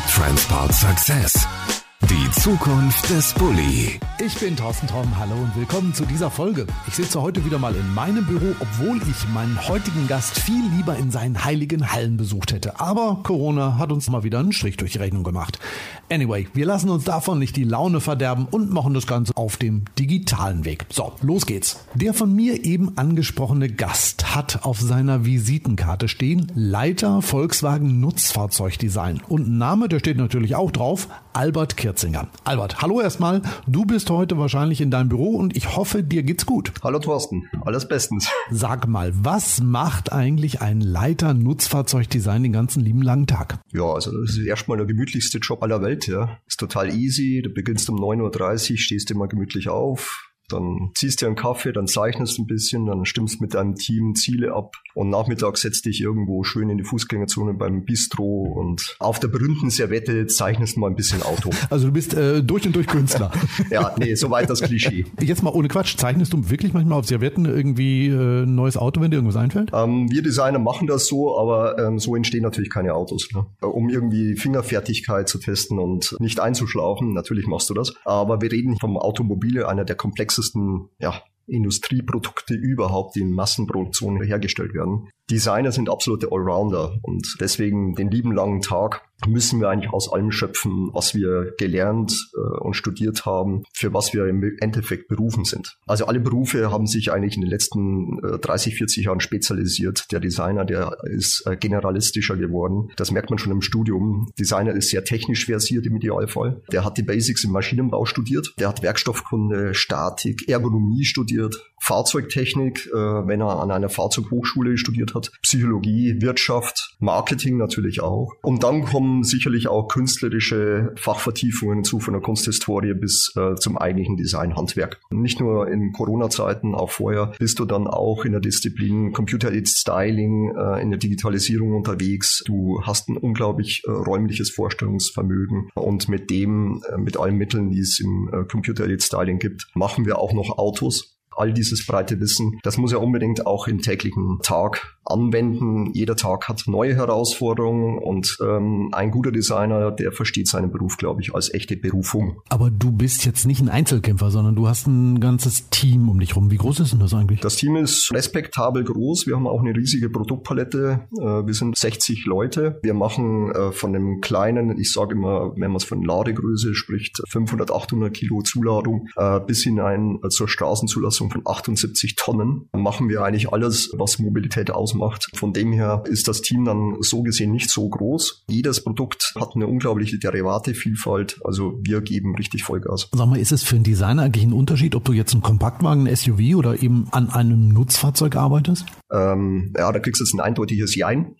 Transport Success. Die Zukunft des Bulli. Ich bin Thorsten Tom, hallo und willkommen zu dieser Folge. Ich sitze heute wieder mal in meinem Büro, obwohl ich meinen heutigen Gast viel lieber in seinen heiligen Hallen besucht hätte. Aber Corona hat uns mal wieder einen Strich durch die Rechnung gemacht. Anyway, wir lassen uns davon nicht die Laune verderben und machen das Ganze auf dem digitalen Weg. So, los geht's. Der von mir eben angesprochene Gast hat auf seiner Visitenkarte stehen Leiter Volkswagen Nutzfahrzeugdesign. Und Name, der steht natürlich auch drauf, Albert Kirzinger. Albert, hallo erstmal. Du bist heute wahrscheinlich in deinem Büro und ich hoffe, dir geht's gut. Hallo Thorsten, alles bestens. Sag mal, was macht eigentlich ein Leiter Nutzfahrzeugdesign den ganzen lieben langen Tag? Ja, also das ist erstmal der gemütlichste Job aller Welt, ja. Ist total easy. Du beginnst um 9.30 Uhr, stehst immer gemütlich auf, dann ziehst du einen Kaffee, dann zeichnest ein bisschen, dann stimmst mit deinem Team Ziele ab und nachmittags setzt dich irgendwo schön in die Fußgängerzone beim Bistro und auf der berühmten Servette zeichnest mal ein bisschen Auto. Also du bist äh, durch und durch Künstler. ja, nee, soweit das Klischee. Jetzt mal ohne Quatsch, zeichnest du wirklich manchmal auf Servetten irgendwie äh, ein neues Auto, wenn dir irgendwas einfällt? Ähm, wir Designer machen das so, aber ähm, so entstehen natürlich keine Autos. Ne? Um irgendwie Fingerfertigkeit zu testen und nicht einzuschlafen, natürlich machst du das. Aber wir reden vom Automobile, einer der komplexesten ja, Industrieprodukte überhaupt, in Massenproduktion hergestellt werden. Designer sind absolute Allrounder und deswegen den lieben langen Tag müssen wir eigentlich aus allem schöpfen, was wir gelernt äh, und studiert haben, für was wir im Endeffekt berufen sind. Also alle Berufe haben sich eigentlich in den letzten äh, 30, 40 Jahren spezialisiert. Der Designer, der ist äh, generalistischer geworden. Das merkt man schon im Studium. Designer ist sehr technisch versiert im Idealfall. Der hat die Basics im Maschinenbau studiert. Der hat Werkstoffkunde, Statik, Ergonomie studiert, Fahrzeugtechnik, äh, wenn er an einer Fahrzeughochschule studiert hat, Psychologie, Wirtschaft, Marketing natürlich auch. Und dann kommen sicherlich auch künstlerische Fachvertiefungen zu, von der Kunsthistorie bis äh, zum eigentlichen Designhandwerk. Nicht nur in Corona-Zeiten, auch vorher bist du dann auch in der Disziplin Computer-Aided Styling, äh, in der Digitalisierung unterwegs. Du hast ein unglaublich äh, räumliches Vorstellungsvermögen und mit dem, äh, mit allen Mitteln, die es im äh, Computer-Aided Styling gibt, machen wir auch noch Autos all dieses breite Wissen, das muss er unbedingt auch im täglichen Tag anwenden. Jeder Tag hat neue Herausforderungen und ähm, ein guter Designer, der versteht seinen Beruf, glaube ich, als echte Berufung. Aber du bist jetzt nicht ein Einzelkämpfer, sondern du hast ein ganzes Team um dich rum. Wie groß ist denn das eigentlich? Das Team ist respektabel groß. Wir haben auch eine riesige Produktpalette. Äh, wir sind 60 Leute. Wir machen äh, von dem kleinen, ich sage immer, wenn man es von Ladegröße spricht, 500, 800 Kilo Zuladung äh, bis hinein zur Straßenzulassung von 78 Tonnen. Machen wir eigentlich alles, was Mobilität ausmacht ausmacht. Von dem her ist das Team dann so gesehen nicht so groß. Jedes Produkt hat eine unglaubliche Derivatevielfalt. Also wir geben richtig Vollgas. Sag mal, ist es für einen Designer eigentlich ein Unterschied, ob du jetzt einen Kompaktwagen, ein SUV oder eben an einem Nutzfahrzeug arbeitest? Ähm, ja, da kriegst du jetzt ein eindeutiges Jein.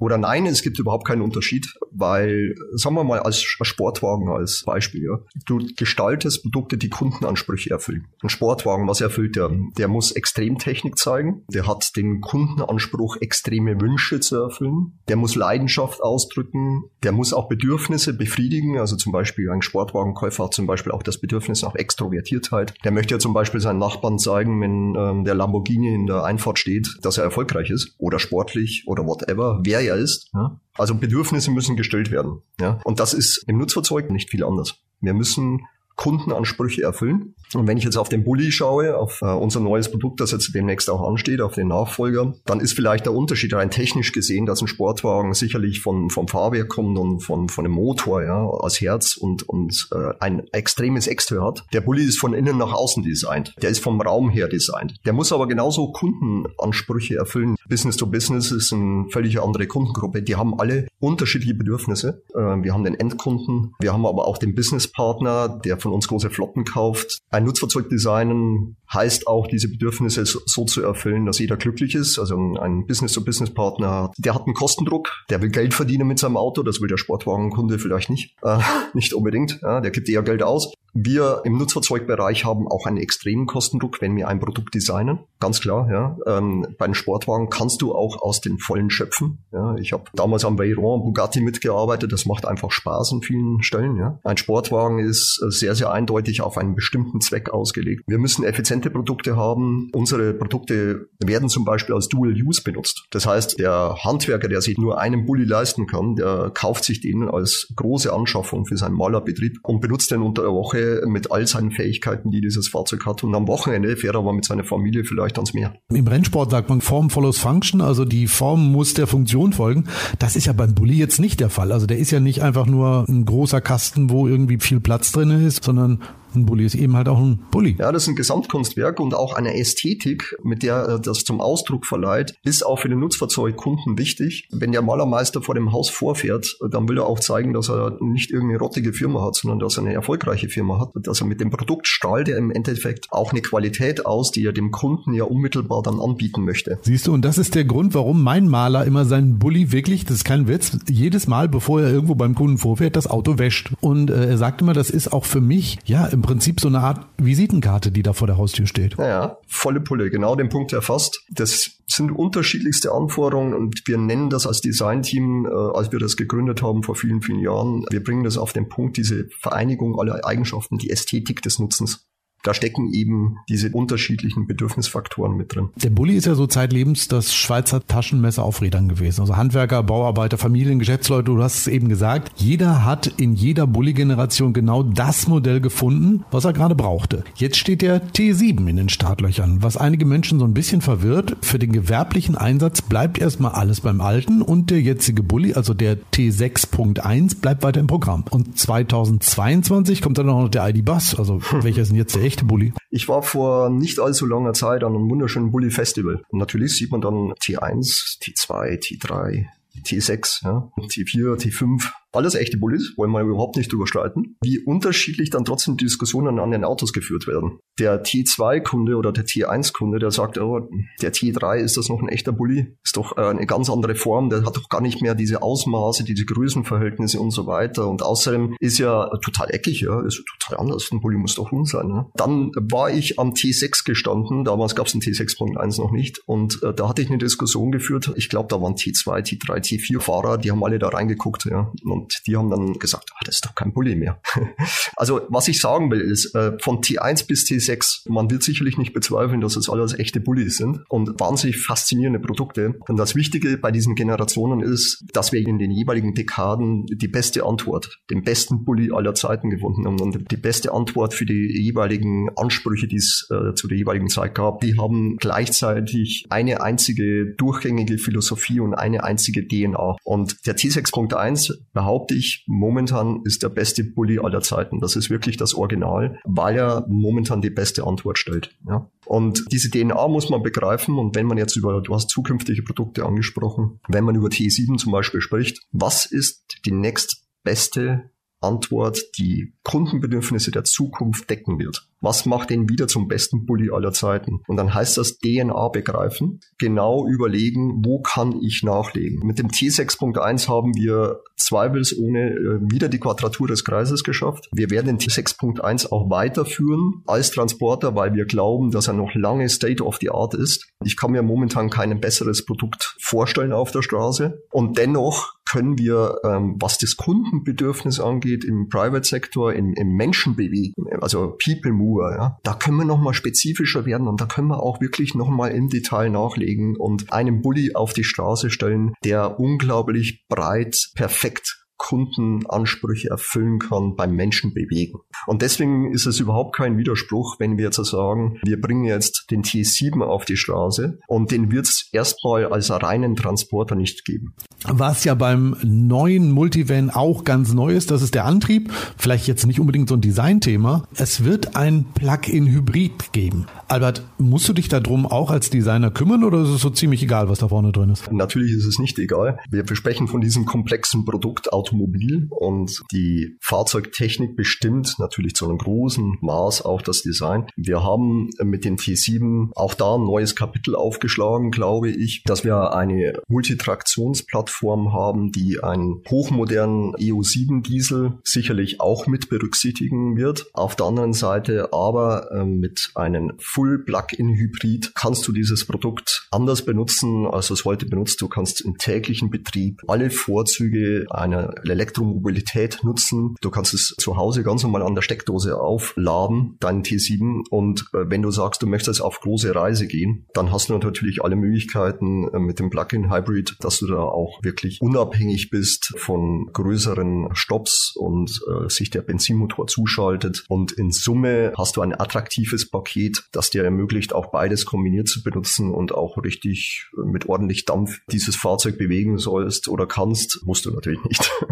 Oder nein, es gibt überhaupt keinen Unterschied, weil, sagen wir mal, als Sportwagen als Beispiel, ja, du gestaltest Produkte, die Kundenansprüche erfüllen. Ein Sportwagen, was erfüllt der? Der muss Extremtechnik zeigen, der hat den Kundenanspruch, extreme Wünsche zu erfüllen, der muss Leidenschaft ausdrücken, der muss auch Bedürfnisse befriedigen, also zum Beispiel ein Sportwagenkäufer hat zum Beispiel auch das Bedürfnis nach Extrovertiertheit. Der möchte ja zum Beispiel seinen Nachbarn zeigen, wenn ähm, der Lamborghini in der Einfahrt steht, dass er erfolgreich ist oder sportlich oder whatever, wer er ist. Ja? Also Bedürfnisse müssen gestellt werden. Ja? Und das ist im Nutzfahrzeug nicht viel anders. Wir müssen Kundenansprüche erfüllen. Und wenn ich jetzt auf den Bulli schaue, auf äh, unser neues Produkt, das jetzt demnächst auch ansteht, auf den Nachfolger, dann ist vielleicht der Unterschied rein technisch gesehen, dass ein Sportwagen sicherlich von, vom Fahrwerk kommt und von, von dem Motor, ja, als Herz und, und äh, ein extremes Extra hat. Der Bulli ist von innen nach außen designt. Der ist vom Raum her designt. Der muss aber genauso Kundenansprüche erfüllen. Business to Business ist eine völlig andere Kundengruppe. Die haben alle unterschiedliche Bedürfnisse. Äh, wir haben den Endkunden, wir haben aber auch den Businesspartner, der von uns große Flotten kauft. Ein Nutzfahrzeug designen heißt auch, diese Bedürfnisse so zu erfüllen, dass jeder glücklich ist. Also ein Business-to-Business-Partner, der hat einen Kostendruck, der will Geld verdienen mit seinem Auto, das will der Sportwagenkunde vielleicht nicht, äh, nicht unbedingt. Ja, der gibt eher Geld aus. Wir im Nutzfahrzeugbereich haben auch einen extremen Kostendruck, wenn wir ein Produkt designen. Ganz klar, ja. Ähm, bei einem Sportwagen kannst du auch aus den Vollen schöpfen. Ja. Ich habe damals am Veyron Bugatti mitgearbeitet. Das macht einfach Spaß an vielen Stellen. Ja. Ein Sportwagen ist äh, sehr, sehr eindeutig auf einen bestimmten Zweck ausgelegt. Wir müssen effiziente Produkte haben. Unsere Produkte werden zum Beispiel als Dual Use benutzt. Das heißt, der Handwerker, der sich nur einen Bulli leisten kann, der kauft sich den als große Anschaffung für seinen Malerbetrieb und benutzt den unter der Woche mit all seinen Fähigkeiten, die dieses Fahrzeug hat. Und am Wochenende fährt er aber mit seiner Familie vielleicht ans Meer. Im Rennsport sagt man Form follows Function, also die Form muss der Funktion folgen. Das ist ja beim Bulli jetzt nicht der Fall. Also der ist ja nicht einfach nur ein großer Kasten, wo irgendwie viel Platz drin ist, sondern ein Bulli ist eben halt auch ein Bulli. Ja, das ist ein Gesamtkunstwerk und auch eine Ästhetik, mit der er das zum Ausdruck verleiht, ist auch für den Nutzfahrzeugkunden wichtig. Wenn der Malermeister vor dem Haus vorfährt, dann will er auch zeigen, dass er nicht irgendeine rottige Firma hat, sondern dass er eine erfolgreiche Firma hat. Dass er mit dem Produkt strahlt er im Endeffekt auch eine Qualität aus, die er dem Kunden ja unmittelbar dann anbieten möchte. Siehst du, und das ist der Grund, warum mein Maler immer seinen Bulli wirklich, das ist kein Witz, jedes Mal, bevor er irgendwo beim Kunden vorfährt, das Auto wäscht. Und äh, er sagt immer, das ist auch für mich, ja, im Prinzip so eine Art Visitenkarte, die da vor der Haustür steht. Naja, volle Pulle, genau den Punkt erfasst. Das sind unterschiedlichste Anforderungen und wir nennen das als Designteam, äh, als wir das gegründet haben vor vielen, vielen Jahren, wir bringen das auf den Punkt, diese Vereinigung aller Eigenschaften, die Ästhetik des Nutzens da stecken eben diese unterschiedlichen Bedürfnisfaktoren mit drin. Der Bulli ist ja so zeitlebens das Schweizer Taschenmesser auf Rädern gewesen. Also Handwerker, Bauarbeiter, Familien, Geschäftsleute, du hast es eben gesagt. Jeder hat in jeder Bulli-Generation genau das Modell gefunden, was er gerade brauchte. Jetzt steht der T7 in den Startlöchern, was einige Menschen so ein bisschen verwirrt. Für den gewerblichen Einsatz bleibt erstmal alles beim Alten und der jetzige Bulli, also der T6.1, bleibt weiter im Programm. Und 2022 kommt dann noch der ID-Bus, also welcher ist denn jetzt der echte? Echte Bulli? Ich war vor nicht allzu langer Zeit an einem wunderschönen Bulli-Festival. Natürlich sieht man dann T1, T2, T3, T6, ja, T4, T5 alles echte Bullis, wollen wir überhaupt nicht drüber streiten, wie unterschiedlich dann trotzdem Diskussionen an den Autos geführt werden. Der T2-Kunde oder der T1-Kunde, der sagt, oh, der T3, ist das noch ein echter Bulli? Ist doch äh, eine ganz andere Form, der hat doch gar nicht mehr diese Ausmaße, diese Größenverhältnisse und so weiter. Und außerdem ist ja total eckig, ja, ist total anders. Ein Bulli muss doch rund sein. Ne? Dann war ich am T6 gestanden, damals gab es den T6.1 noch nicht. Und äh, da hatte ich eine Diskussion geführt. Ich glaube, da waren T2, T3, T4 Fahrer, die haben alle da reingeguckt, ja. Und die haben dann gesagt, ah, das ist doch kein Bulli mehr. also was ich sagen will ist, äh, von T1 bis T6, man wird sicherlich nicht bezweifeln, dass es alles echte Bullis sind und wahnsinnig faszinierende Produkte. Und das Wichtige bei diesen Generationen ist, dass wir in den jeweiligen Dekaden die beste Antwort, den besten Bulli aller Zeiten gefunden haben und die beste Antwort für die jeweiligen Ansprüche, die es äh, zu der jeweiligen Zeit gab. Die haben gleichzeitig eine einzige durchgängige Philosophie und eine einzige DNA. Und der T6.1 behauptet behaupte ich, momentan ist der beste Bully aller Zeiten. Das ist wirklich das Original, weil er momentan die beste Antwort stellt. Ja. Und diese DNA muss man begreifen. Und wenn man jetzt über, du hast zukünftige Produkte angesprochen, wenn man über T7 zum Beispiel spricht, was ist die nächstbeste Antwort, die Kundenbedürfnisse der Zukunft decken wird? was macht den wieder zum besten Bully aller Zeiten? Und dann heißt das DNA begreifen, genau überlegen, wo kann ich nachlegen. Mit dem T6.1 haben wir zweifelsohne äh, wieder die Quadratur des Kreises geschafft. Wir werden den T6.1 auch weiterführen als Transporter, weil wir glauben, dass er noch lange State of the Art ist. Ich kann mir momentan kein besseres Produkt vorstellen auf der Straße. Und dennoch können wir, ähm, was das Kundenbedürfnis angeht, im Private-Sektor, im, im Menschenbewegen, also People Move, Uhr. Ja? Da können wir nochmal spezifischer werden und da können wir auch wirklich nochmal im Detail nachlegen und einen Bulli auf die Straße stellen, der unglaublich breit, perfekt Kundenansprüche erfüllen kann, beim Menschen bewegen. Und deswegen ist es überhaupt kein Widerspruch, wenn wir jetzt sagen, wir bringen jetzt den T7 auf die Straße und den wird es erstmal als reinen Transporter nicht geben. Was ja beim neuen Multivan auch ganz neu ist, das ist der Antrieb. Vielleicht jetzt nicht unbedingt so ein Designthema. Es wird ein Plug-in-Hybrid geben. Albert, musst du dich darum auch als Designer kümmern oder ist es so ziemlich egal, was da vorne drin ist? Natürlich ist es nicht egal. Wir sprechen von diesem komplexen Produkt Automobil und die Fahrzeugtechnik bestimmt natürlich zu einem großen Maß auch das Design. Wir haben mit dem T7 auch da ein neues Kapitel aufgeschlagen, glaube ich, dass wir eine Multitraktionsplattform haben, die einen hochmodernen EU7 Diesel sicherlich auch mit berücksichtigen wird. Auf der anderen Seite aber äh, mit einem Full Plug-in Hybrid kannst du dieses Produkt anders benutzen, als du es heute benutzt. Du kannst im täglichen Betrieb alle Vorzüge einer Elektromobilität nutzen. Du kannst es zu Hause ganz normal an der Steckdose aufladen, deinen T7. Und äh, wenn du sagst, du möchtest auf große Reise gehen, dann hast du natürlich alle Möglichkeiten äh, mit dem Plug-in Hybrid, dass du da auch wirklich unabhängig bist von größeren Stops und äh, sich der Benzinmotor zuschaltet. Und in Summe hast du ein attraktives Paket, das dir ermöglicht, auch beides kombiniert zu benutzen und auch richtig äh, mit ordentlich Dampf dieses Fahrzeug bewegen sollst oder kannst, musst du natürlich nicht.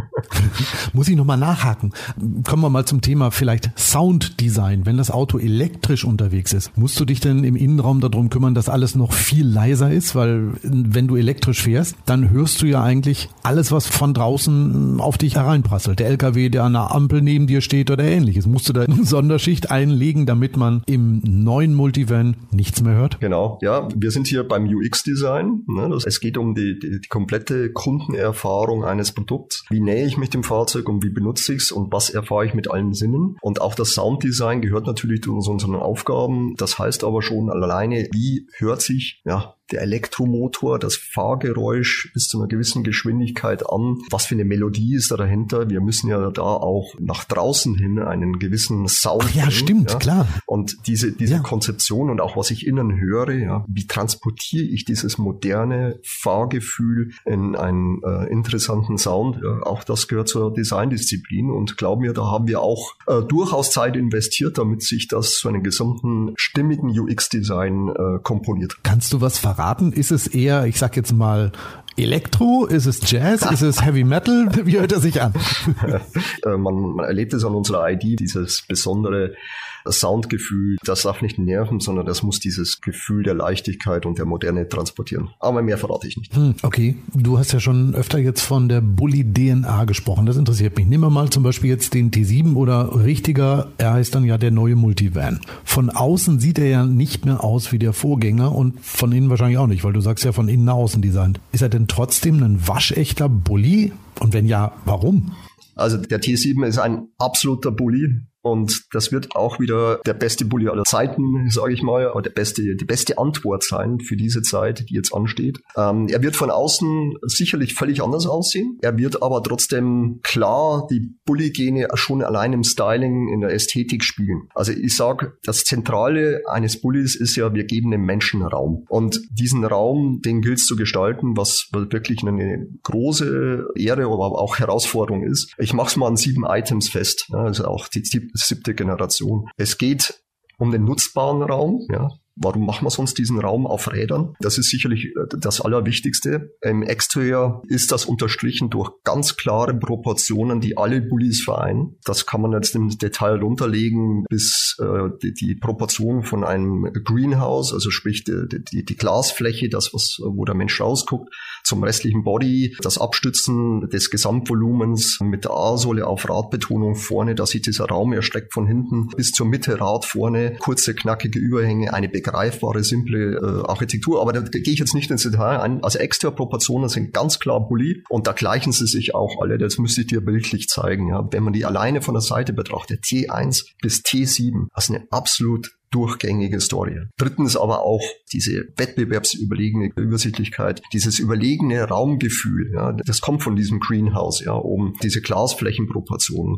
Muss ich nochmal nachhaken. Kommen wir mal zum Thema vielleicht Sounddesign. Wenn das Auto elektrisch unterwegs ist, musst du dich denn im Innenraum darum kümmern, dass alles noch viel leiser ist? Weil wenn du elektrisch fährst, dann hörst du ja eigentlich alles, was von draußen auf dich hereinprasselt. Der LKW, der an der Ampel neben dir steht oder ähnliches. Musst du da eine Sonderschicht einlegen, damit man im neuen Multivan nichts mehr hört? Genau, ja. Wir sind hier beim UX-Design. Ne? Es geht um die, die, die komplette Kundenerfahrung eines Produkts. Wie nähe ich mich dem Fahrzeug und wie benutze ich es und was erfahre ich mit allen Sinnen. Und auch das Sounddesign gehört natürlich zu unseren Aufgaben. Das heißt aber schon alleine, wie hört sich ja der Elektromotor, das Fahrgeräusch bis zu einer gewissen Geschwindigkeit an. Was für eine Melodie ist da dahinter? Wir müssen ja da auch nach draußen hin einen gewissen Sound. Ach ja, bringen, stimmt, ja? klar. Und diese, diese ja. Konzeption und auch was ich innen höre, ja, wie transportiere ich dieses moderne Fahrgefühl in einen äh, interessanten Sound? Ja, auch das gehört zur Designdisziplin und glaub mir, da haben wir auch äh, durchaus Zeit investiert, damit sich das zu einem gesamten stimmigen UX-Design äh, komponiert. Kannst du was verraten? Verraten? Ist es eher, ich sag jetzt mal, Elektro? Ist es Jazz? Ist es Heavy Metal? Wie hört er sich an? Äh, man, man erlebt es an unserer ID, dieses besondere Soundgefühl, das darf nicht nerven, sondern das muss dieses Gefühl der Leichtigkeit und der Moderne transportieren. Aber mehr verrate ich nicht. Hm, okay, du hast ja schon öfter jetzt von der Bully DNA gesprochen. Das interessiert mich. Nehmen wir mal zum Beispiel jetzt den T7 oder richtiger, er heißt dann ja der neue Multivan. Von außen sieht er ja nicht mehr aus wie der Vorgänger und von innen wahrscheinlich auch nicht, weil du sagst ja von innen nach außen designt. Ist er denn trotzdem ein waschechter Bully? Und wenn ja, warum? Also der T7 ist ein absoluter Bully. Und das wird auch wieder der beste Bully aller Zeiten, sage ich mal, oder der beste, die beste Antwort sein für diese Zeit, die jetzt ansteht. Ähm, er wird von außen sicherlich völlig anders aussehen. Er wird aber trotzdem klar die Bully-Gene schon allein im Styling, in der Ästhetik spielen. Also ich sage, das Zentrale eines Bullies ist ja, wir geben dem Menschen Raum. Und diesen Raum, den gilt es zu gestalten, was wirklich eine große Ehre, aber auch Herausforderung ist. Ich mache es mal an sieben Items fest. Also auch die siebte Generation. Es geht um den nutzbaren Raum, ja, Warum machen wir sonst diesen Raum auf Rädern? Das ist sicherlich äh, das Allerwichtigste. Im Exterior ist das unterstrichen durch ganz klare Proportionen, die alle Bullies vereinen. Das kann man jetzt im Detail runterlegen bis äh, die, die Proportion von einem Greenhouse, also sprich die, die, die Glasfläche, das, was, wo der Mensch rausguckt, zum restlichen Body, das Abstützen des Gesamtvolumens mit der A-Sohle auf Radbetonung vorne, dass sich dieser Raum erstreckt von hinten bis zur Mitte Rad vorne, kurze, knackige Überhänge, eine begreifbare, simple äh, Architektur. Aber da, da gehe ich jetzt nicht ins Detail ein. Also Exteriorproportionen sind ganz klar Bulli und da gleichen sie sich auch alle. Das müsste ich dir bildlich zeigen. Ja. Wenn man die alleine von der Seite betrachtet, T1 bis T7, das ist eine absolut durchgängige Story. Drittens aber auch diese wettbewerbsüberlegene Übersichtlichkeit, dieses überlegene Raumgefühl, ja, das kommt von diesem Greenhouse, ja, um diese Glasflächenproportionen.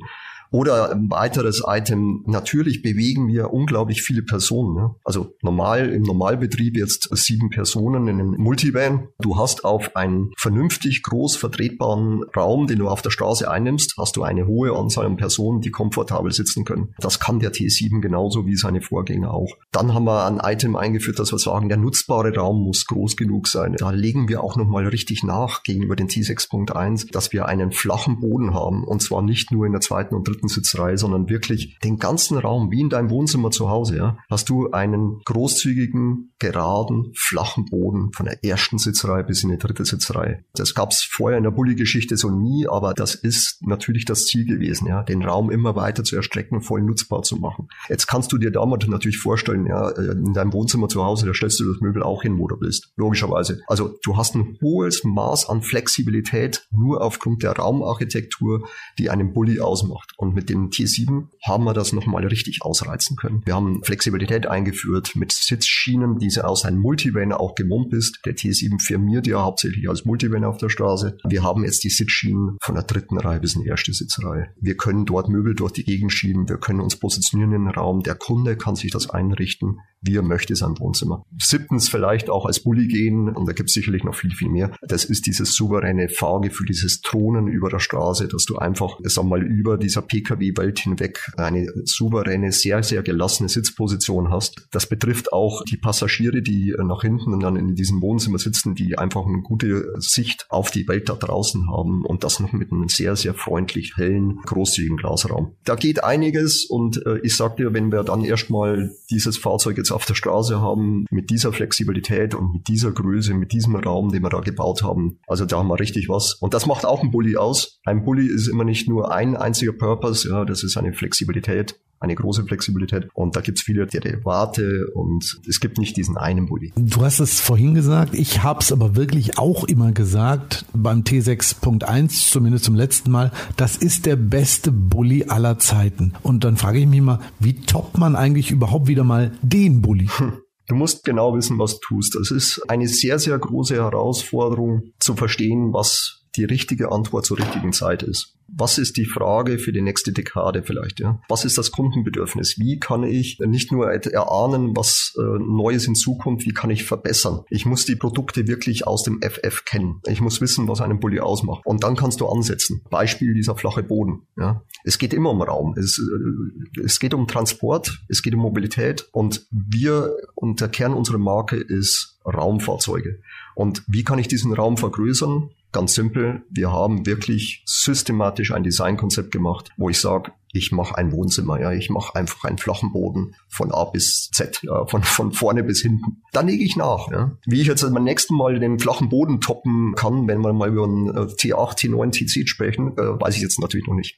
Oder ein weiteres Item, natürlich bewegen wir unglaublich viele Personen. Ne? Also normal im Normalbetrieb jetzt sieben Personen in einem Multivan. Du hast auf einen vernünftig groß vertretbaren Raum, den du auf der Straße einnimmst, hast du eine hohe Anzahl an Personen, die komfortabel sitzen können. Das kann der T7 genauso wie seine Vorgänger auch. Dann haben wir ein Item eingeführt, dass wir sagen, der nutzbare Raum muss groß genug sein. Da legen wir auch nochmal richtig nach gegenüber den T6.1, dass wir einen flachen Boden haben und zwar nicht nur in der zweiten und dritten Sitzreihe, sondern wirklich den ganzen Raum, wie in deinem Wohnzimmer zu Hause, ja, hast du einen großzügigen, geraden, flachen Boden von der ersten Sitzreihe bis in die dritte Sitzreihe. Das gab es vorher in der Bulli-Geschichte so nie, aber das ist natürlich das Ziel gewesen, ja, den Raum immer weiter zu erstrecken und voll nutzbar zu machen. Jetzt kannst du dir damals natürlich vorstellen, ja, in deinem Wohnzimmer zu Hause, da stellst du das Möbel auch hin, wo du bist. Logischerweise. Also du hast ein hohes Maß an Flexibilität nur aufgrund der Raumarchitektur, die einen Bulli ausmacht. Und mit dem T7 haben wir das nochmal richtig ausreizen können. Wir haben Flexibilität eingeführt mit Sitzschienen, die aus einem Multivan auch gemummt ist. Der T7 firmiert ja hauptsächlich als Multivan auf der Straße. Wir haben jetzt die Sitzschienen von der dritten Reihe bis in die erste Sitzreihe. Wir können dort Möbel durch die Gegend schieben. Wir können uns positionieren in den Raum. Der Kunde kann sich das einrichten, wie er möchte, sein Wohnzimmer. Siebtens vielleicht auch als Bulli gehen. Und da gibt es sicherlich noch viel, viel mehr. Das ist dieses souveräne Fahrgefühl, dieses Thronen über der Straße, dass du einfach, sag mal, über dieser Pkw-Welt hinweg eine souveräne, sehr, sehr gelassene Sitzposition hast. Das betrifft auch die Passagiere, die nach hinten und dann in diesem Wohnzimmer sitzen, die einfach eine gute Sicht auf die Welt da draußen haben und das noch mit einem sehr, sehr freundlich hellen, großzügigen Glasraum. Da geht einiges und äh, ich sag dir, wenn wir dann erstmal dieses Fahrzeug jetzt auf der Straße haben, mit dieser Flexibilität und mit dieser Größe, mit diesem Raum, den wir da gebaut haben, also da haben wir richtig was. Und das macht auch ein Bulli aus. Ein Bulli ist immer nicht nur ein einziger Purpose, ja, das ist eine Flexibilität eine große Flexibilität. Und da gibt es viele Derivate und es gibt nicht diesen einen Bulli. Du hast es vorhin gesagt, ich habe es aber wirklich auch immer gesagt, beim T6.1, zumindest zum letzten Mal, das ist der beste Bulli aller Zeiten. Und dann frage ich mich mal, wie toppt man eigentlich überhaupt wieder mal den Bulli? Hm. Du musst genau wissen, was du tust. Das ist eine sehr, sehr große Herausforderung zu verstehen, was die richtige Antwort zur richtigen Zeit ist. Was ist die Frage für die nächste Dekade vielleicht? Ja? Was ist das Kundenbedürfnis? Wie kann ich nicht nur erahnen, was äh, Neues in Zukunft, wie kann ich verbessern? Ich muss die Produkte wirklich aus dem FF kennen. Ich muss wissen, was einen Bulli ausmacht. Und dann kannst du ansetzen. Beispiel dieser flache Boden. Ja? Es geht immer um Raum. Es, äh, es geht um Transport, es geht um Mobilität und wir und der Kern unserer Marke ist Raumfahrzeuge. Und wie kann ich diesen Raum vergrößern? Ganz simpel, wir haben wirklich systematisch ein Designkonzept gemacht, wo ich sage, ich mache ein Wohnzimmer, ja, ich mache einfach einen flachen Boden von A bis Z, ja, von, von vorne bis hinten. Dann lege ich nach. Ja. Wie ich jetzt beim nächsten Mal den flachen Boden toppen kann, wenn wir mal über einen T8, T9, T10 sprechen, äh, weiß ich jetzt natürlich noch nicht.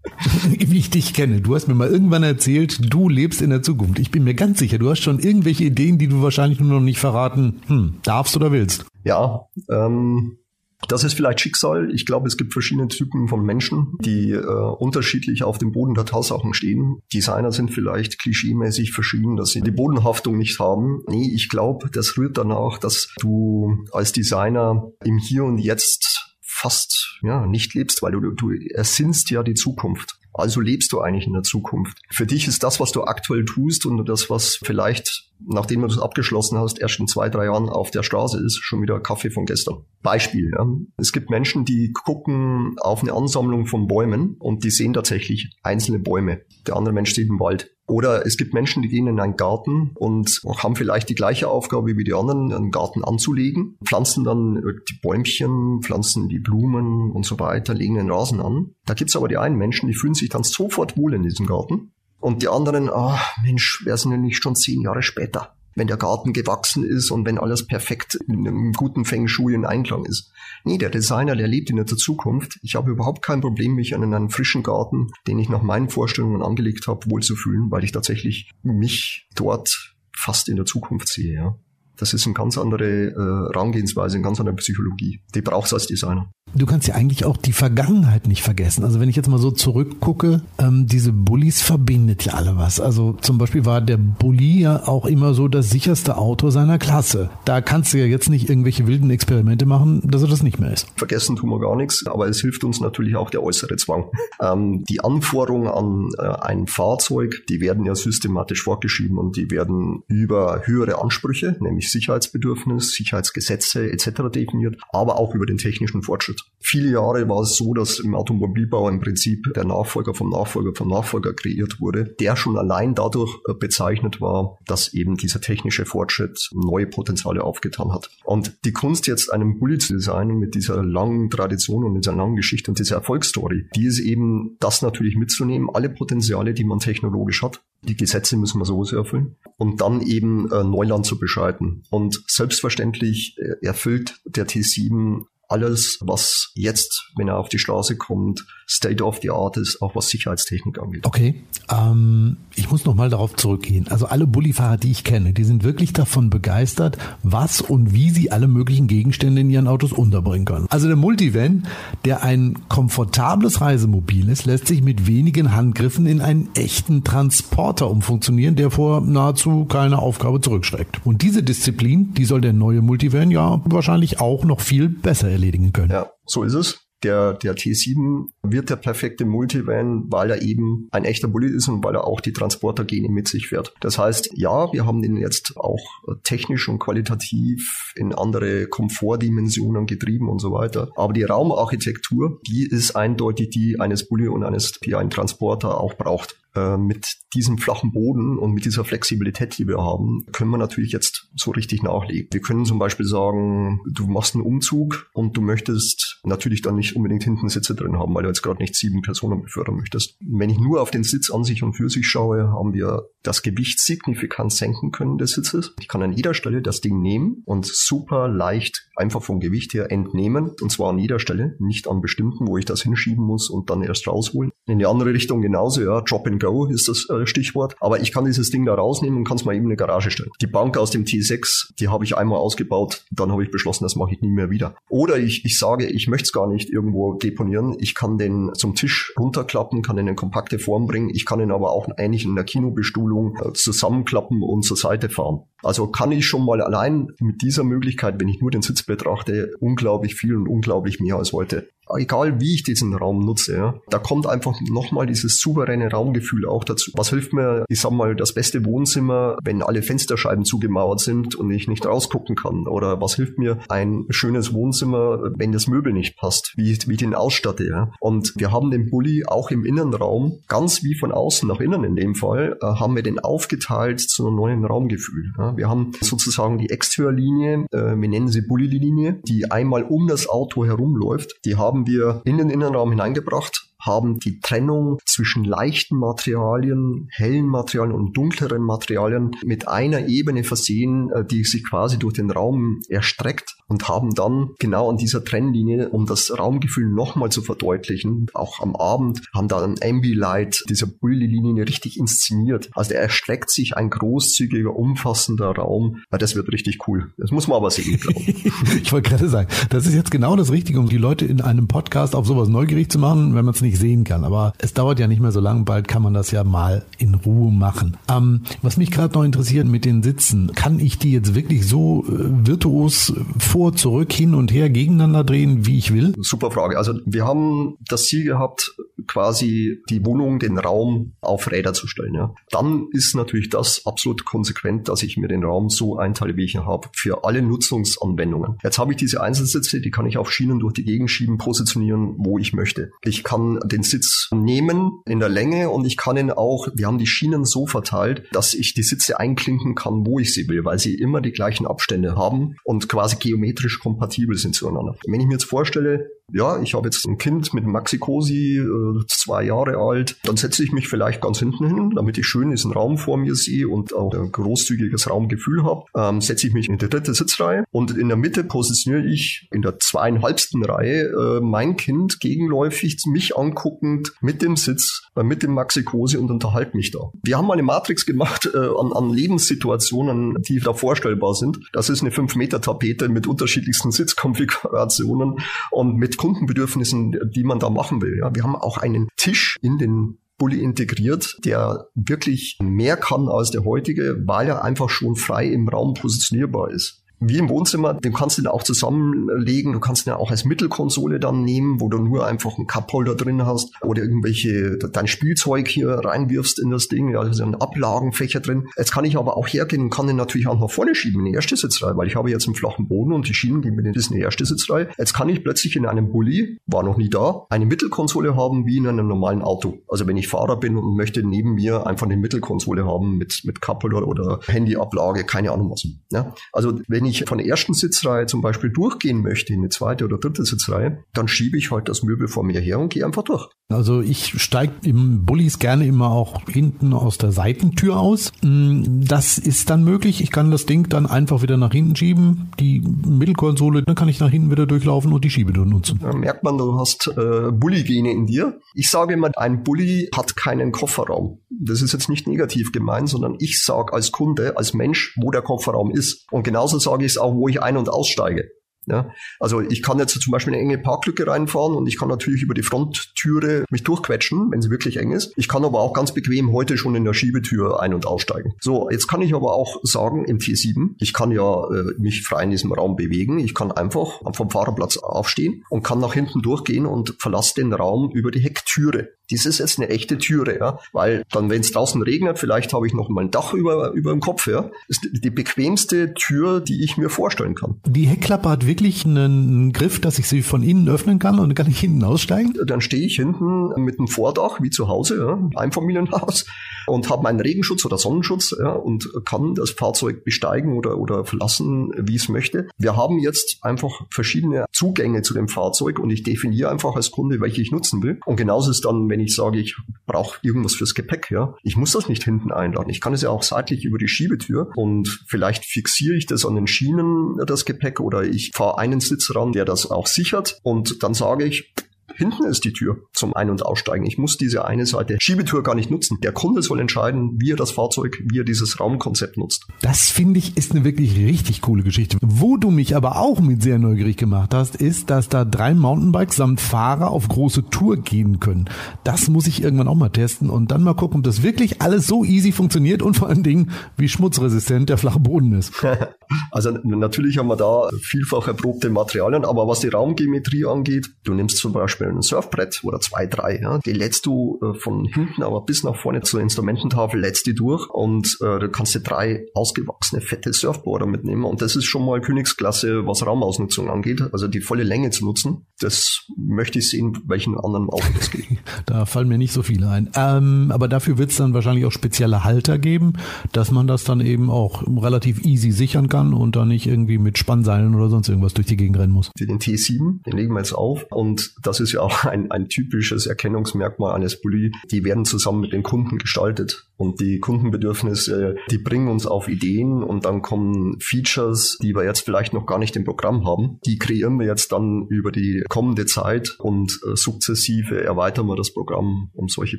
Wie ich dich kenne, du hast mir mal irgendwann erzählt, du lebst in der Zukunft. Ich bin mir ganz sicher, du hast schon irgendwelche Ideen, die du wahrscheinlich nur noch nicht verraten hm, darfst oder willst. Ja, ähm, das ist vielleicht Schicksal. Ich glaube, es gibt verschiedene Typen von Menschen, die äh, unterschiedlich auf dem Boden der Tatsachen stehen. Designer sind vielleicht klischeemäßig verschieden, dass sie die Bodenhaftung nicht haben. Nee, ich glaube, das rührt danach, dass du als Designer im Hier und Jetzt fast ja, nicht lebst, weil du, du ersinnst ja die Zukunft. Also lebst du eigentlich in der Zukunft. Für dich ist das, was du aktuell tust und das, was vielleicht, nachdem du das abgeschlossen hast, erst in zwei, drei Jahren auf der Straße ist, schon wieder Kaffee von gestern. Beispiel. Ja. Es gibt Menschen, die gucken auf eine Ansammlung von Bäumen und die sehen tatsächlich einzelne Bäume. Der andere Mensch steht im Wald. Oder es gibt Menschen, die gehen in einen Garten und haben vielleicht die gleiche Aufgabe wie die anderen, einen Garten anzulegen, pflanzen dann die Bäumchen, pflanzen die Blumen und so weiter, legen den Rasen an. Da gibt's aber die einen Menschen, die fühlen sich dann sofort wohl in diesem Garten. Und die anderen, ah, Mensch, wer sind denn nicht schon zehn Jahre später? Wenn der Garten gewachsen ist und wenn alles perfekt in einem guten Feng Shui in Einklang ist. Nee, der Designer, der lebt in der Zukunft. Ich habe überhaupt kein Problem, mich an einen frischen Garten, den ich nach meinen Vorstellungen angelegt habe, wohlzufühlen, weil ich tatsächlich mich dort fast in der Zukunft sehe. Ja. Das ist eine ganz andere äh, Herangehensweise, eine ganz andere Psychologie. Die brauchst du als Designer du kannst ja eigentlich auch die Vergangenheit nicht vergessen. Also wenn ich jetzt mal so zurückgucke, ähm, diese Bullies verbindet ja alle was. Also zum Beispiel war der Bulli ja auch immer so das sicherste Auto seiner Klasse. Da kannst du ja jetzt nicht irgendwelche wilden Experimente machen, dass er das nicht mehr ist. Vergessen tun wir gar nichts, aber es hilft uns natürlich auch der äußere Zwang. Ähm, die Anforderungen an äh, ein Fahrzeug, die werden ja systematisch vorgeschrieben und die werden über höhere Ansprüche, nämlich Sicherheitsbedürfnis, Sicherheitsgesetze etc. definiert, aber auch über den technischen Fortschritt. Viele Jahre war es so, dass im Automobilbau im Prinzip der Nachfolger vom Nachfolger vom Nachfolger kreiert wurde, der schon allein dadurch äh, bezeichnet war, dass eben dieser technische Fortschritt neue Potenziale aufgetan hat. Und die Kunst jetzt einen Bulli zu designen mit dieser langen Tradition und dieser langen Geschichte und dieser Erfolgsstory, die ist eben das natürlich mitzunehmen, alle Potenziale, die man technologisch hat. Die Gesetze müssen wir sowieso erfüllen. Und dann eben äh, Neuland zu beschreiten. Und selbstverständlich äh, erfüllt der T7 alles, was jetzt, wenn er auf die Straße kommt, State of the Art ist, auch was Sicherheitstechnik angeht. Okay, ähm, ich muss noch mal darauf zurückgehen. Also alle Bullifahrer, die ich kenne, die sind wirklich davon begeistert, was und wie sie alle möglichen Gegenstände in ihren Autos unterbringen können. Also der Multivan, der ein komfortables Reisemobil ist, lässt sich mit wenigen Handgriffen in einen echten Transporter umfunktionieren, der vor nahezu keiner Aufgabe zurückschreckt. Und diese Disziplin, die soll der neue Multivan ja wahrscheinlich auch noch viel besser erledigen können. Ja, so ist es der, der T7 wird der perfekte Multivan, weil er eben ein echter Bulli ist und weil er auch die Transportergene mit sich fährt. Das heißt, ja, wir haben den jetzt auch technisch und qualitativ in andere Komfortdimensionen getrieben und so weiter. Aber die Raumarchitektur, die ist eindeutig die eines Bulli und eines, die ein Transporter auch braucht. Äh, mit diesem flachen Boden und mit dieser Flexibilität, die wir haben, können wir natürlich jetzt so richtig nachlegen. Wir können zum Beispiel sagen, du machst einen Umzug und du möchtest natürlich dann nicht unbedingt hinten Sitze drin haben, weil jetzt gerade nicht sieben Personen befördern möchtest. Wenn ich nur auf den Sitz an sich und für sich schaue, haben wir das Gewicht signifikant senken können des Sitzes. Ich kann an jeder Stelle das Ding nehmen und super leicht einfach vom Gewicht her entnehmen. Und zwar an jeder Stelle, nicht an bestimmten, wo ich das hinschieben muss und dann erst rausholen. In die andere Richtung genauso, ja, Drop and Go ist das äh, Stichwort. Aber ich kann dieses Ding da rausnehmen und kann es mal eben in eine Garage stellen. Die Bank aus dem T6, die habe ich einmal ausgebaut, dann habe ich beschlossen, das mache ich nie mehr wieder. Oder ich, ich sage, ich möchte es gar nicht irgendwo deponieren. Ich kann den zum Tisch runterklappen, kann ihn in kompakte Form bringen. Ich kann ihn aber auch eigentlich in der Kinobestuhlung äh, zusammenklappen und zur Seite fahren. Also kann ich schon mal allein mit dieser Möglichkeit, wenn ich nur den Sitz betrachte, unglaublich viel und unglaublich mehr als heute egal wie ich diesen Raum nutze, ja, da kommt einfach nochmal dieses souveräne Raumgefühl auch dazu. Was hilft mir, ich sag mal, das beste Wohnzimmer, wenn alle Fensterscheiben zugemauert sind und ich nicht rausgucken kann? Oder was hilft mir ein schönes Wohnzimmer, wenn das Möbel nicht passt, wie, wie ich den ausstatte? Ja? Und wir haben den Bulli auch im Innenraum, ganz wie von außen nach innen in dem Fall, äh, haben wir den aufgeteilt zu einem neuen Raumgefühl. Ja? Wir haben sozusagen die Exteriorlinie, äh, wir nennen sie Bulli-Linie, die einmal um das Auto herumläuft. Die haben wir in den Innenraum hineingebracht haben die Trennung zwischen leichten Materialien, hellen Materialien und dunkleren Materialien mit einer Ebene versehen, äh, die sich quasi durch den Raum erstreckt und haben dann genau an dieser Trennlinie, um das Raumgefühl nochmal zu verdeutlichen, auch am Abend, haben da ein Ambilight dieser Bulli-Linie richtig inszeniert. Also der erstreckt sich ein großzügiger, umfassender Raum. Das wird richtig cool. Das muss man aber sehen. ich wollte gerade sagen, das ist jetzt genau das Richtige, um die Leute in einem Podcast auf sowas neugierig zu machen, wenn man es nicht nicht sehen kann. Aber es dauert ja nicht mehr so lange, bald kann man das ja mal in Ruhe machen. Ähm, was mich gerade noch interessiert mit den Sitzen, kann ich die jetzt wirklich so äh, virtuos vor, zurück, hin und her gegeneinander drehen, wie ich will? Super Frage. Also wir haben das Ziel gehabt, quasi die Wohnung, den Raum auf Räder zu stellen. Ja. Dann ist natürlich das absolut konsequent, dass ich mir den Raum so einteile, wie ich ihn habe, für alle Nutzungsanwendungen. Jetzt habe ich diese Einzelsitze, die kann ich auf Schienen durch die Gegend schieben, positionieren, wo ich möchte. Ich kann den Sitz nehmen in der Länge und ich kann ihn auch, wir haben die Schienen so verteilt, dass ich die Sitze einklinken kann, wo ich sie will, weil sie immer die gleichen Abstände haben und quasi geometrisch kompatibel sind zueinander. Wenn ich mir jetzt vorstelle, ja, ich habe jetzt ein Kind mit Maxi-Cosi, äh, zwei Jahre alt, dann setze ich mich vielleicht ganz hinten hin, damit ich schön diesen Raum vor mir sehe und auch ein großzügiges Raumgefühl habe. Ähm, setze ich mich in die dritte Sitzreihe und in der Mitte positioniere ich in der zweieinhalbsten Reihe äh, mein Kind gegenläufig mich anguckend mit dem Sitz, äh, mit dem Maxi-Cosi und unterhalte mich da. Wir haben mal eine Matrix gemacht äh, an, an Lebenssituationen, die da vorstellbar sind. Das ist eine 5-Meter-Tapete mit unterschiedlichsten Sitzkonfigurationen und mit Kundenbedürfnissen, die man da machen will. Ja, wir haben auch einen Tisch in den Bulli integriert, der wirklich mehr kann als der heutige, weil er einfach schon frei im Raum positionierbar ist. Wie im Wohnzimmer, den kannst du dann auch zusammenlegen. Du kannst ihn ja auch als Mittelkonsole dann nehmen, wo du nur einfach einen Cupholder drin hast oder irgendwelche, dein Spielzeug hier reinwirfst in das Ding. Ja, da sind Ablagenfächer drin. Jetzt kann ich aber auch hergehen und kann den natürlich auch nach vorne schieben in die erste Sitzreihe, weil ich habe jetzt einen flachen Boden und die Schienen gehen mir in die erste Sitzreihe. Jetzt kann ich plötzlich in einem Bulli, war noch nie da, eine Mittelkonsole haben wie in einem normalen Auto. Also wenn ich Fahrer bin und möchte neben mir einfach eine Mittelkonsole haben mit, mit Cupholder oder Handyablage, keine Ahnung was. Ja? Also wenn ich von der ersten Sitzreihe zum Beispiel durchgehen möchte in eine zweite oder dritte Sitzreihe, dann schiebe ich halt das Möbel vor mir her und gehe einfach durch. Also ich steige im Bullis gerne immer auch hinten aus der Seitentür aus. Mm, das ist dann möglich. Ich kann das Ding dann einfach wieder nach hinten schieben. Die Mittelkonsole, dann kann ich nach hinten wieder durchlaufen und die Schiebetür nutzen. Da merkt man, du hast äh, Bulli-Gene in dir. Ich sage immer, ein Bulli hat keinen Kofferraum. Das ist jetzt nicht negativ gemeint, sondern ich sage als Kunde, als Mensch, wo der Kofferraum ist. Und genauso sage ich es auch, wo ich ein- und aussteige. Ja, also ich kann jetzt zum Beispiel eine enge Parklücke reinfahren und ich kann natürlich über die Fronttüre mich durchquetschen, wenn sie wirklich eng ist. Ich kann aber auch ganz bequem heute schon in der Schiebetür ein- und aussteigen. So, jetzt kann ich aber auch sagen im T7, ich kann ja äh, mich frei in diesem Raum bewegen. Ich kann einfach vom Fahrerplatz aufstehen und kann nach hinten durchgehen und verlasse den Raum über die Hecktüre. Dies ist jetzt eine echte Türe, ja, weil dann, wenn es draußen regnet, vielleicht habe ich noch mal ein Dach über, über dem Kopf, ja, ist die bequemste Tür, die ich mir vorstellen kann. Die Heckklappe hat wirklich einen Griff, dass ich sie von innen öffnen kann und dann kann ich hinten aussteigen? Dann stehe ich hinten mit einem Vordach, wie zu Hause, ja, Einfamilienhaus, und habe meinen Regenschutz oder Sonnenschutz ja, und kann das Fahrzeug besteigen oder, oder verlassen, wie es möchte. Wir haben jetzt einfach verschiedene Zugänge zu dem Fahrzeug und ich definiere einfach als Kunde, welche ich nutzen will. Und genauso ist dann, wenn ich sage, ich brauche irgendwas fürs Gepäck, ja. Ich muss das nicht hinten einladen. Ich kann es ja auch seitlich über die Schiebetür und vielleicht fixiere ich das an den Schienen, das Gepäck, oder ich fahre einen Sitz ran, der das auch sichert und dann sage ich, Hinten ist die Tür zum Ein- und Aussteigen. Ich muss diese eine Seite Schiebetür gar nicht nutzen. Der Kunde soll entscheiden, wie er das Fahrzeug, wie er dieses Raumkonzept nutzt. Das finde ich ist eine wirklich richtig coole Geschichte. Wo du mich aber auch mit sehr neugierig gemacht hast, ist, dass da drei Mountainbikes samt Fahrer auf große Tour gehen können. Das muss ich irgendwann auch mal testen und dann mal gucken, ob das wirklich alles so easy funktioniert und vor allen Dingen, wie schmutzresistent der flache Boden ist. also natürlich haben wir da vielfach erprobte Materialien, aber was die Raumgeometrie angeht, du nimmst zum Beispiel ein Surfbrett oder zwei, drei, ja, die lädst du äh, von hinten aber bis nach vorne zur Instrumententafel, lädst die durch und äh, da kannst du drei ausgewachsene, fette Surfboarder mitnehmen und das ist schon mal Königsklasse, was Raumausnutzung angeht, also die volle Länge zu nutzen. Das möchte ich sehen, welchen anderen Auto das geht. da fallen mir nicht so viele ein. Ähm, aber dafür wird es dann wahrscheinlich auch spezielle Halter geben, dass man das dann eben auch relativ easy sichern kann und dann nicht irgendwie mit Spannseilen oder sonst irgendwas durch die Gegend rennen muss. Den T7, den legen wir jetzt auf und das ist ja auch ein, ein typisches Erkennungsmerkmal eines Bulli. Die werden zusammen mit den Kunden gestaltet und die Kundenbedürfnisse, die bringen uns auf Ideen und dann kommen Features, die wir jetzt vielleicht noch gar nicht im Programm haben. Die kreieren wir jetzt dann über die kommende Zeit und äh, sukzessive erweitern wir das Programm um solche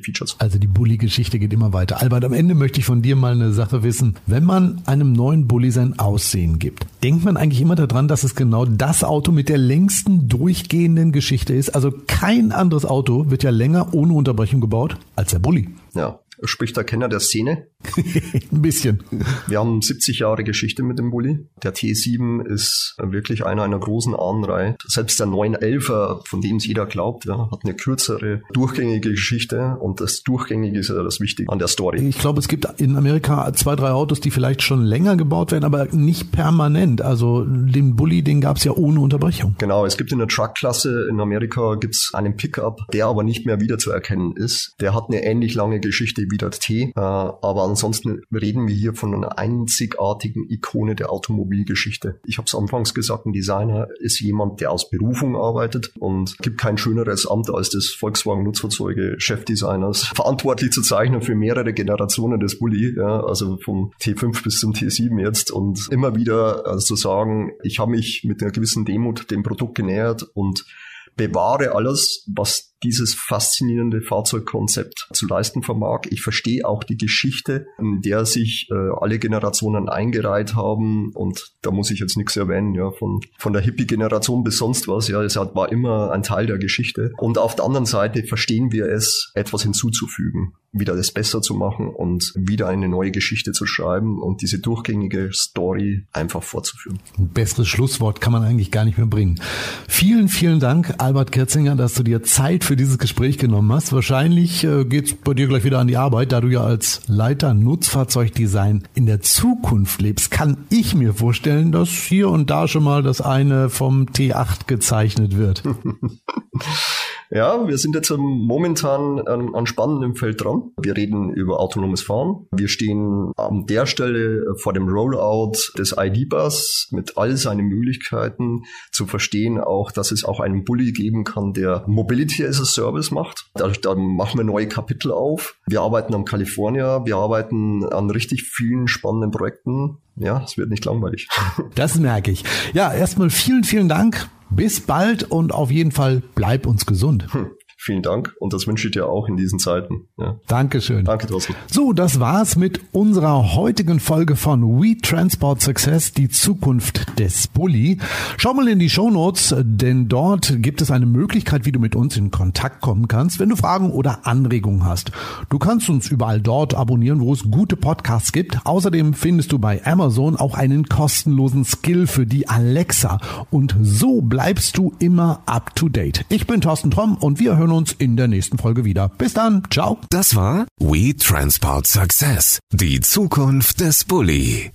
Features. Also die Bulli-Geschichte geht immer weiter. Albert, am Ende möchte ich von dir mal eine Sache wissen. Wenn man einem neuen Bulli sein Aussehen gibt, denkt man eigentlich immer daran, dass es genau das Auto mit der längsten durchgehenden Geschichte ist. Also kein anderes Auto wird ja länger ohne Unterbrechung gebaut als der Bulli. Ja, spricht der Kenner der Szene. Ein bisschen. Wir haben 70 Jahre Geschichte mit dem Bulli. Der T7 ist wirklich einer einer großen Ahnenreihe. Selbst der 911er, von dem es jeder glaubt, ja, hat eine kürzere, durchgängige Geschichte und das Durchgängige ist ja das Wichtige an der Story. Ich glaube, es gibt in Amerika zwei, drei Autos, die vielleicht schon länger gebaut werden, aber nicht permanent. Also den Bulli, den gab es ja ohne Unterbrechung. Genau, es gibt in der Truck-Klasse in Amerika gibt's einen Pickup, der aber nicht mehr wiederzuerkennen ist. Der hat eine ähnlich lange Geschichte wie der T, äh, aber ansonsten reden wir hier von einer einzigartigen Ikone der Automobilgeschichte. Ich habe es anfangs gesagt, ein Designer ist jemand, der aus Berufung arbeitet und gibt kein schöneres Amt als das Volkswagen Nutzfahrzeuge Chefdesigners, verantwortlich zu zeichnen für mehrere Generationen des Bulli, ja, also vom T5 bis zum T7 jetzt und immer wieder also zu sagen, ich habe mich mit einer gewissen Demut dem Produkt genähert und bewahre alles, was dieses faszinierende Fahrzeugkonzept zu leisten vermag. Ich verstehe auch die Geschichte, in der sich äh, alle Generationen eingereiht haben und da muss ich jetzt nichts erwähnen, ja, von, von der Hippie-Generation bis sonst was, ja, es war immer ein Teil der Geschichte. Und auf der anderen Seite verstehen wir es, etwas hinzuzufügen wieder das besser zu machen und wieder eine neue Geschichte zu schreiben und diese durchgängige Story einfach fortzuführen. Ein besseres Schlusswort kann man eigentlich gar nicht mehr bringen. Vielen, vielen Dank, Albert Kerzinger, dass du dir Zeit für dieses Gespräch genommen hast. Wahrscheinlich äh, geht's bei dir gleich wieder an die Arbeit, da du ja als Leiter Nutzfahrzeugdesign in der Zukunft lebst. Kann ich mir vorstellen, dass hier und da schon mal das eine vom T8 gezeichnet wird. Ja, wir sind jetzt momentan an, an spannendem Feld dran. Wir reden über autonomes Fahren. Wir stehen an der Stelle vor dem Rollout des ID-Bus mit all seinen Möglichkeiten zu verstehen, auch, dass es auch einen Bully geben kann, der Mobility as a Service macht. Da, da machen wir neue Kapitel auf. Wir arbeiten am California. Wir arbeiten an richtig vielen spannenden Projekten. Ja, es wird nicht langweilig. Das merke ich. Ja, erstmal vielen, vielen Dank bis bald und auf jeden Fall bleib uns gesund. Hm. Vielen Dank und das wünsche ich dir auch in diesen Zeiten. Ja. Dankeschön. Danke, Thorsten. So, das war's mit unserer heutigen Folge von We Transport Success, die Zukunft des Bulli. Schau mal in die Show Notes, denn dort gibt es eine Möglichkeit, wie du mit uns in Kontakt kommen kannst, wenn du Fragen oder Anregungen hast. Du kannst uns überall dort abonnieren, wo es gute Podcasts gibt. Außerdem findest du bei Amazon auch einen kostenlosen Skill für die Alexa und so bleibst du immer up to date. Ich bin Thorsten Tromm und wir hören uns uns in der nächsten Folge wieder. Bis dann. Ciao. Das war We Transport Success. Die Zukunft des Bulli.